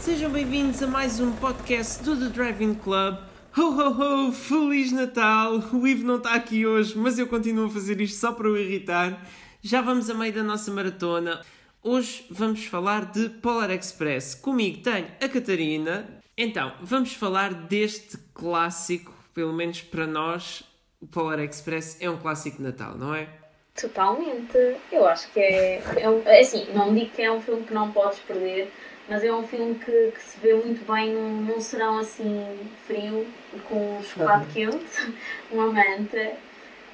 Sejam bem-vindos a mais um podcast do The Driving Club. Ho ho ho, Feliz Natal! O Ivo não está aqui hoje, mas eu continuo a fazer isto só para o irritar. Já vamos a meio da nossa maratona. Hoje vamos falar de Polar Express. Comigo tenho a Catarina. Então, vamos falar deste clássico, pelo menos para nós, o Polar Express é um clássico de Natal, não é? Totalmente. Eu acho que é, é, é assim, não digo que é um filme que não podes perder, mas é um filme que, que se vê muito bem num, num serão assim frio, com um chocolate uhum. quente, uma manta,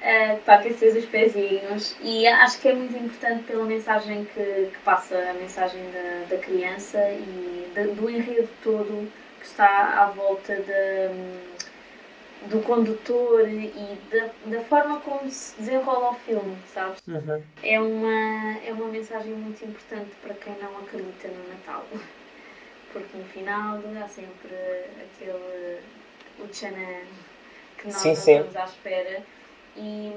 uh, para aquecer os pezinhos. E acho que é muito importante pela mensagem que, que passa, a mensagem da, da criança e de, do enredo todo que está à volta de, do condutor e da, da forma como se desenrola o filme, sabes? Uhum. É, uma, é uma mensagem muito importante para quem não acredita no Natal. Porque no final há sempre aquele o Chanan que nós sim, sim. estamos à espera e,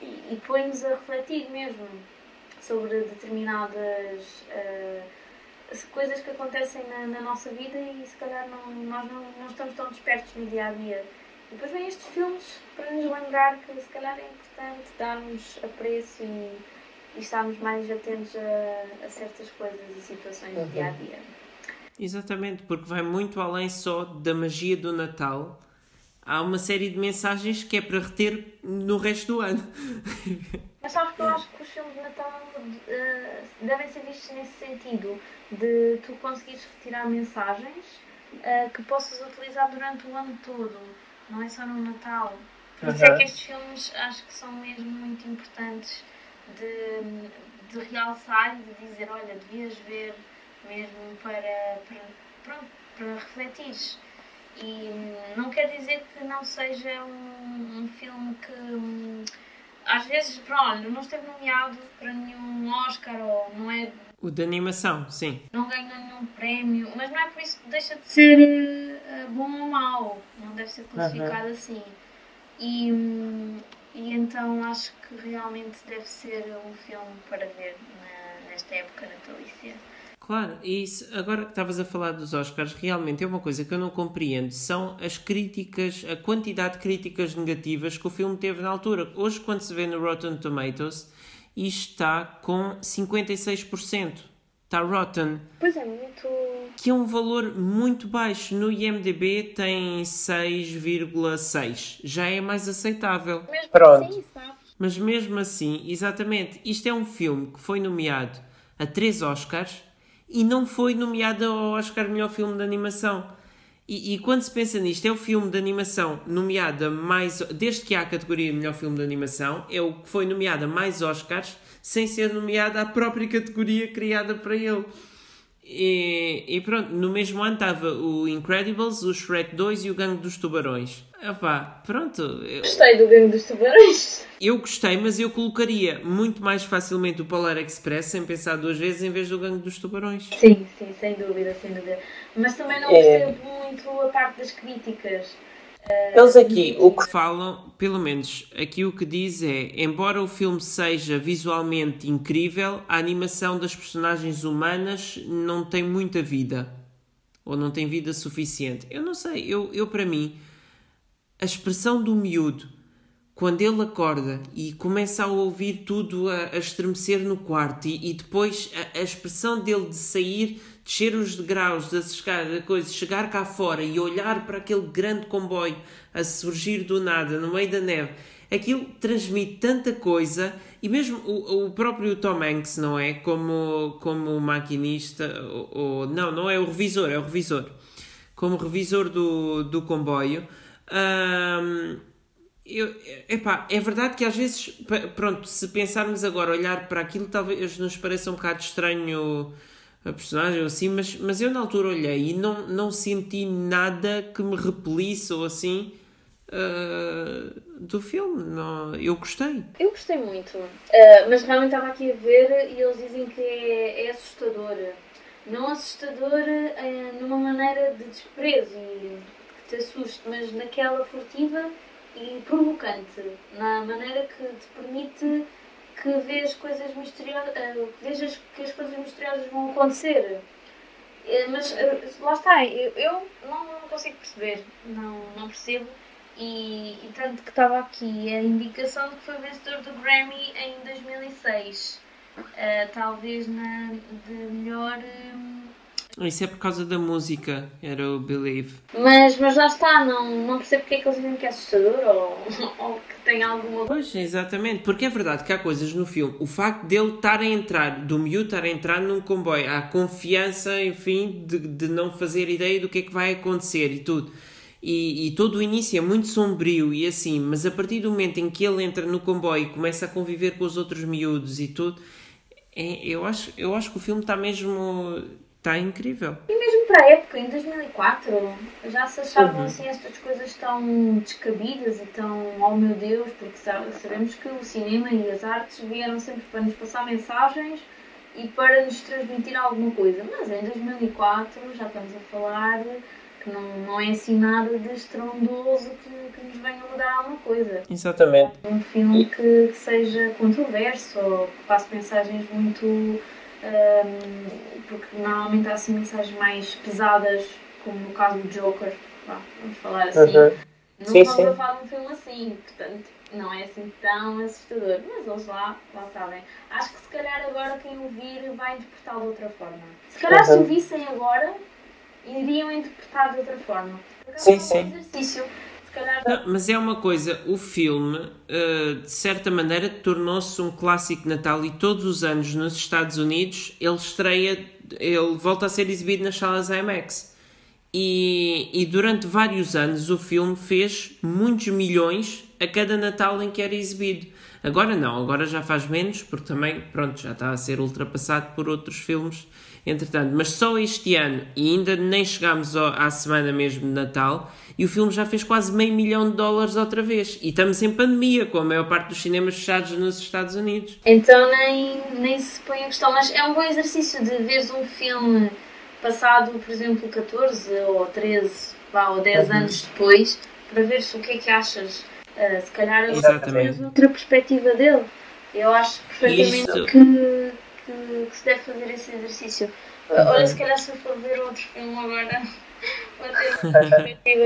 e, e põe-nos a refletir mesmo sobre determinadas uh, coisas que acontecem na, na, nossa vida e se calhar não, nós não, não estamos tão despertos no dia a dia. E depois vêm estes filmes para nos lembrar que se calhar é importante darmos apreço e, e estarmos mais atentos a, a certas coisas e situações uhum. do dia a dia. Exatamente, porque vai muito além só da magia do Natal. Há uma série de mensagens que é para reter no resto do ano. Mas sabes que eu acho que os filmes de Natal uh, devem ser vistos nesse sentido, de tu conseguires retirar mensagens uh, que possas utilizar durante o ano todo, não é só no Natal. Por isso é que estes filmes acho que são mesmo muito importantes de, de realçar e de dizer, olha, devias ver mesmo para, para, pronto, para refletir. E não quer dizer que não seja um, um filme que às vezes, pronto, não esteve nomeado para nenhum Oscar ou não é. O de animação, sim. Não ganhou nenhum prémio, mas não é por isso que deixa de ser uh, bom ou mau. Não deve ser classificado uhum. assim. E, e então acho que realmente deve ser um filme para ver na, nesta época natalícia. Claro, e isso, agora que estavas a falar dos Oscars, realmente é uma coisa que eu não compreendo. São as críticas, a quantidade de críticas negativas que o filme teve na altura. Hoje, quando se vê no Rotten Tomatoes, isto está com 56%. Está rotten. Pois é, muito. Que é um valor muito baixo. No IMDb tem 6,6. Já é mais aceitável. Mesmo Pronto. Assim? Mas mesmo assim, exatamente, isto é um filme que foi nomeado a três Oscars e não foi nomeado ao Oscar Melhor Filme de Animação. E, e, quando se pensa nisto, é o filme de animação nomeado mais. Desde que há a categoria Melhor Filme de Animação, é o que foi nomeado a mais Oscars, sem ser nomeado à própria categoria criada para ele. E, e, pronto, no mesmo ano estava o Incredibles, o Shrek 2 e o Gangue dos Tubarões. Epá, pronto. Eu... Gostei do Gangue dos Tubarões. Eu gostei, mas eu colocaria muito mais facilmente o Polar Express sem pensar duas vezes em vez do Gangue dos Tubarões. Sim, sim, sem dúvida, sem dúvida. Mas também não é. percebo é... muito a parte das críticas. Eles aqui o que falam, pelo menos aqui o que diz é: embora o filme seja visualmente incrível, a animação das personagens humanas não tem muita vida. Ou não tem vida suficiente. Eu não sei, eu, eu para mim, a expressão do miúdo, quando ele acorda e começa a ouvir tudo a, a estremecer no quarto, e, e depois a, a expressão dele de sair descer os degraus da escada, coisa, chegar cá fora e olhar para aquele grande comboio a surgir do nada no meio da neve, aquilo transmite tanta coisa e mesmo o, o próprio Tom Hanks, não é? Como, como maquinista, ou, ou, não, não é o revisor, é o revisor. Como revisor do, do comboio. Hum, eu, epá, é verdade que às vezes, pronto, se pensarmos agora, olhar para aquilo, talvez nos pareça um bocado estranho a personagem assim, mas, mas eu na altura olhei e não, não senti nada que me repelisse ou assim uh, do filme. Não, eu gostei. Eu gostei muito, uh, mas realmente estava aqui a ver e eles dizem que é, é assustador. Não assustador uh, numa maneira de desprezo e que te assuste, mas naquela furtiva e provocante, na maneira que te permite que vês coisas misteriosas, uh, vejas que as coisas misteriosas vão acontecer. Eh, mas eh, lá está, eu, eu não, não consigo perceber, não, não percebo. E, e tanto que estava aqui a indicação de que foi vencedor do Grammy em 2006. Uh, talvez na de melhor. Isso é por causa da música, era o Believe. Mas, mas lá está, não, não percebo porque é que eles dizem que é assustador ou, ou que tem alguma Pois, exatamente, porque é verdade que há coisas no filme. O facto dele estar a entrar, do miúdo estar a entrar num comboio, há confiança, enfim, de, de não fazer ideia do que é que vai acontecer e tudo e, e, todo o início é muito sombrio e assim, mas a partir do momento em que ele entra no comboio e começa a conviver com os outros miúdos e tudo, é, eu, acho, eu acho que o filme está mesmo. Está incrível. E mesmo para a época, em 2004, já se achavam uhum. assim estas coisas tão descabidas e tão, oh meu Deus, porque sabemos que o cinema e as artes vieram sempre para nos passar mensagens e para nos transmitir alguma coisa. Mas em 2004 já estamos a falar que não, não é assim nada de estrondoso que, que nos venha mudar alguma coisa. Exatamente. Um filme que, que seja controverso ou que passe mensagens muito. Um, porque normalmente há assim mensagens mais pesadas, como no caso do Joker, vamos falar assim. Uhum. Não sim, estamos a falar de um filme assim, portanto não é assim tão assustador, mas eles lá, lá sabem. Acho que se calhar agora quem ouvir vai interpretá-lo de outra forma. Se calhar uhum. se o vissem agora, iriam interpretar de outra forma. Sim, sim. Exercício, não, mas é uma coisa, o filme, uh, de certa maneira, tornou-se um clássico de Natal e todos os anos nos Estados Unidos ele estreia, ele volta a ser exibido nas salas IMAX. E, e durante vários anos o filme fez muitos milhões a cada Natal em que era exibido. Agora não, agora já faz menos, porque também, pronto, já está a ser ultrapassado por outros filmes entretanto. Mas só este ano, e ainda nem chegámos à semana mesmo de Natal, e o filme já fez quase meio milhão de dólares outra vez. E estamos em pandemia, com a maior parte dos cinemas fechados nos Estados Unidos. Então nem, nem se põe a questão, mas é um bom exercício de ver um filme passado, por exemplo, 14 ou 13 vá, ou 10 uhum. anos depois, para ver se o que é que achas. Uh, se calhar tens outra perspectiva dele. Eu acho perfeitamente Isto... que que, que se deve fazer esse exercício. Uhum. Olha, se calhar se eu for ver outro filme agora, vou ter uma perspectiva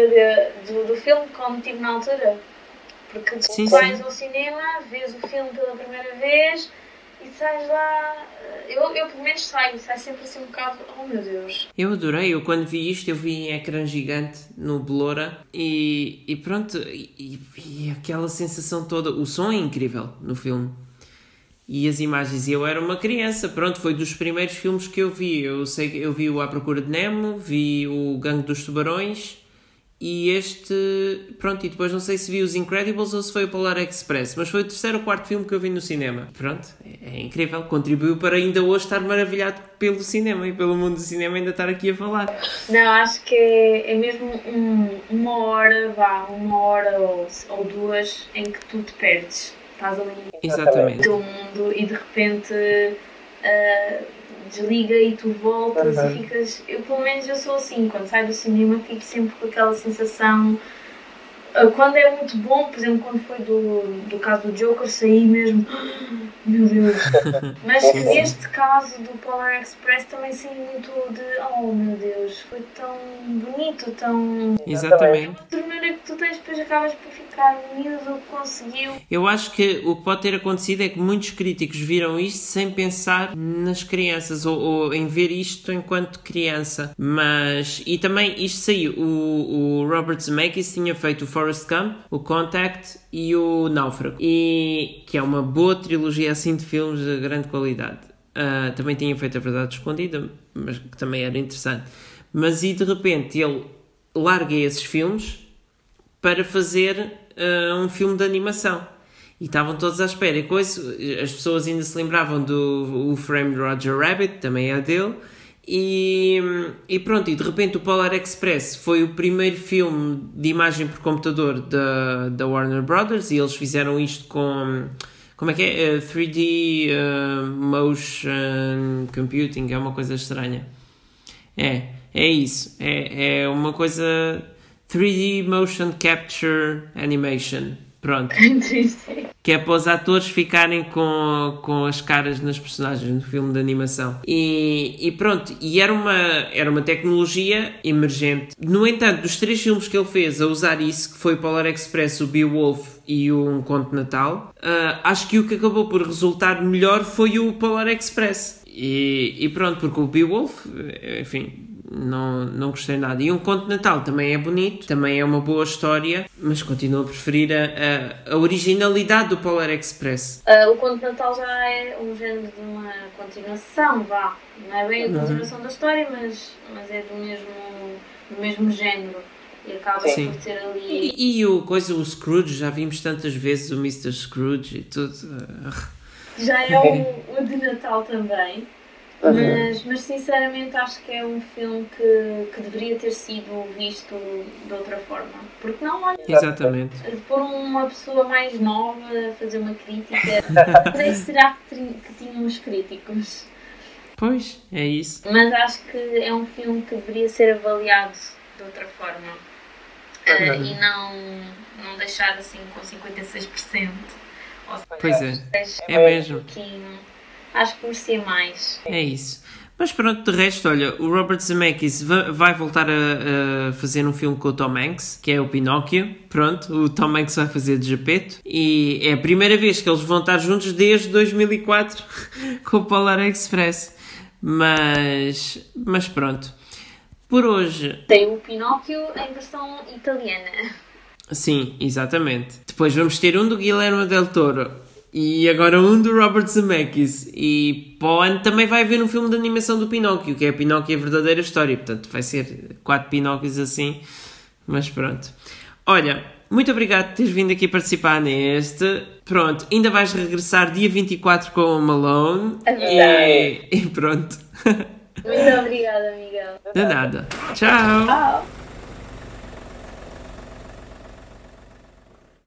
do, do filme como tive na altura. Porque tu vais ao cinema, vês o filme pela primeira vez e sais lá. Eu, eu pelo menos saio, saio sempre assim um bocado. Oh meu Deus! Eu adorei, eu quando vi isto, eu vi em ecrã gigante no Blora e, e pronto, e, e aquela sensação toda. O som é incrível no filme e as imagens. Eu era uma criança, pronto, foi dos primeiros filmes que eu vi. Eu sei eu vi o À Procura de Nemo, vi o Gangue dos Tubarões e este, pronto, e depois não sei se vi os Incredibles ou se foi o Polar Express, mas foi o terceiro ou quarto filme que eu vi no cinema. Pronto, é, é incrível, contribuiu para ainda hoje estar maravilhado pelo cinema e pelo mundo do cinema ainda estar aqui a falar. Não, acho que é, é mesmo um, uma hora, vá, uma hora ou, ou duas em que tu te perdes estás ali Exatamente. no teu mundo e de repente uh, desliga e tu voltas uhum. e ficas. Eu pelo menos eu sou assim, quando saio do cinema fico sempre com aquela sensação. Uh, quando é muito bom, por exemplo, quando foi do, do caso do Joker, saí mesmo. Meu Deus! Mas neste caso do Polar Express também saí muito de. Oh meu Deus, foi tão bonito, tão. Exatamente. É uma ternura que tu tens, depois acabas por ficar miúdo, conseguiu. Eu acho que o que pode ter acontecido é que muitos críticos viram isto sem pensar nas crianças ou, ou em ver isto enquanto criança. Mas. E também isto saiu. O, o Robert Zemeckis tinha feito o Forrest Gump, o Contact e o Náufrago. E que é uma boa trilogia assim de filmes de grande qualidade. Uh, também tinha feito a Verdade Escondida, mas que também era interessante. Mas e de repente ele larga esses filmes para fazer uh, um filme de animação. E estavam todos à espera. E coisa, as pessoas ainda se lembravam do o Frame Roger Rabbit, também é dele. E, e pronto, e de repente o Polar Express foi o primeiro filme de imagem por computador da, da Warner Brothers e eles fizeram isto com como é que é? Uh, 3D uh, Motion Computing, é uma coisa estranha. É, é isso. É, é uma coisa 3D Motion Capture Animation. Pronto. que é para os atores ficarem com, com as caras nas personagens no filme de animação. E, e pronto, e era uma, era uma tecnologia emergente. No entanto, dos três filmes que ele fez a usar isso, que foi Polar Express, o Beowulf e o Um Conto Natal, uh, acho que o que acabou por resultar melhor foi o Polar Express. E, e pronto, porque o Beowulf, enfim, não, não gostei nada. E um conto de Natal também é bonito, também é uma boa história, mas continuo a preferir a, a, a originalidade do Polar Express. Uh, o conto de Natal já é um género de uma continuação, vá. Não é bem a continuação uhum. da história, mas, mas é do mesmo, do mesmo género. E acaba Sim. por ter ali. E, e, o coisa, o Scrooge, já vimos tantas vezes o Mr. Scrooge e tudo. Já é o, o de Natal também. Mas, mas sinceramente acho que é um filme que, que deveria ter sido visto de outra forma. Porque não, olha. Exatamente. Por uma pessoa mais nova a fazer uma crítica. Quem será que, tínhamos críticos? Pois, é isso. Mas acho que é um filme que deveria ser avaliado de outra forma. Uh, e não, não deixar assim com 56%. Ou seja, pois é, é mesmo. Um pouquinho acho que merecia mais. É isso. Mas pronto, de resto, olha, o Robert Zemeckis vai voltar a, a, fazer um filme com o Tom Hanks, que é o Pinóquio. Pronto, o Tom Hanks vai fazer de Japeto. E é a primeira vez que eles vão estar juntos desde 2004 com o Polar Express. Mas, mas pronto. Por hoje. Tem o Pinóquio em versão italiana. Sim, exatamente. Depois vamos ter um do Guilherme Del Toro e agora um do Robert Zemeckis. E para o ano também vai haver um filme de animação do Pinóquio, que é Pinóquio a verdadeira história. Portanto, vai ser quatro Pinóquios assim. Mas pronto. Olha, muito obrigado por teres vindo aqui participar neste. Pronto, ainda vais regressar dia 24 com o Malone. É e, e pronto. Muito obrigada, Miguel. De nada. Tchau. Tchau.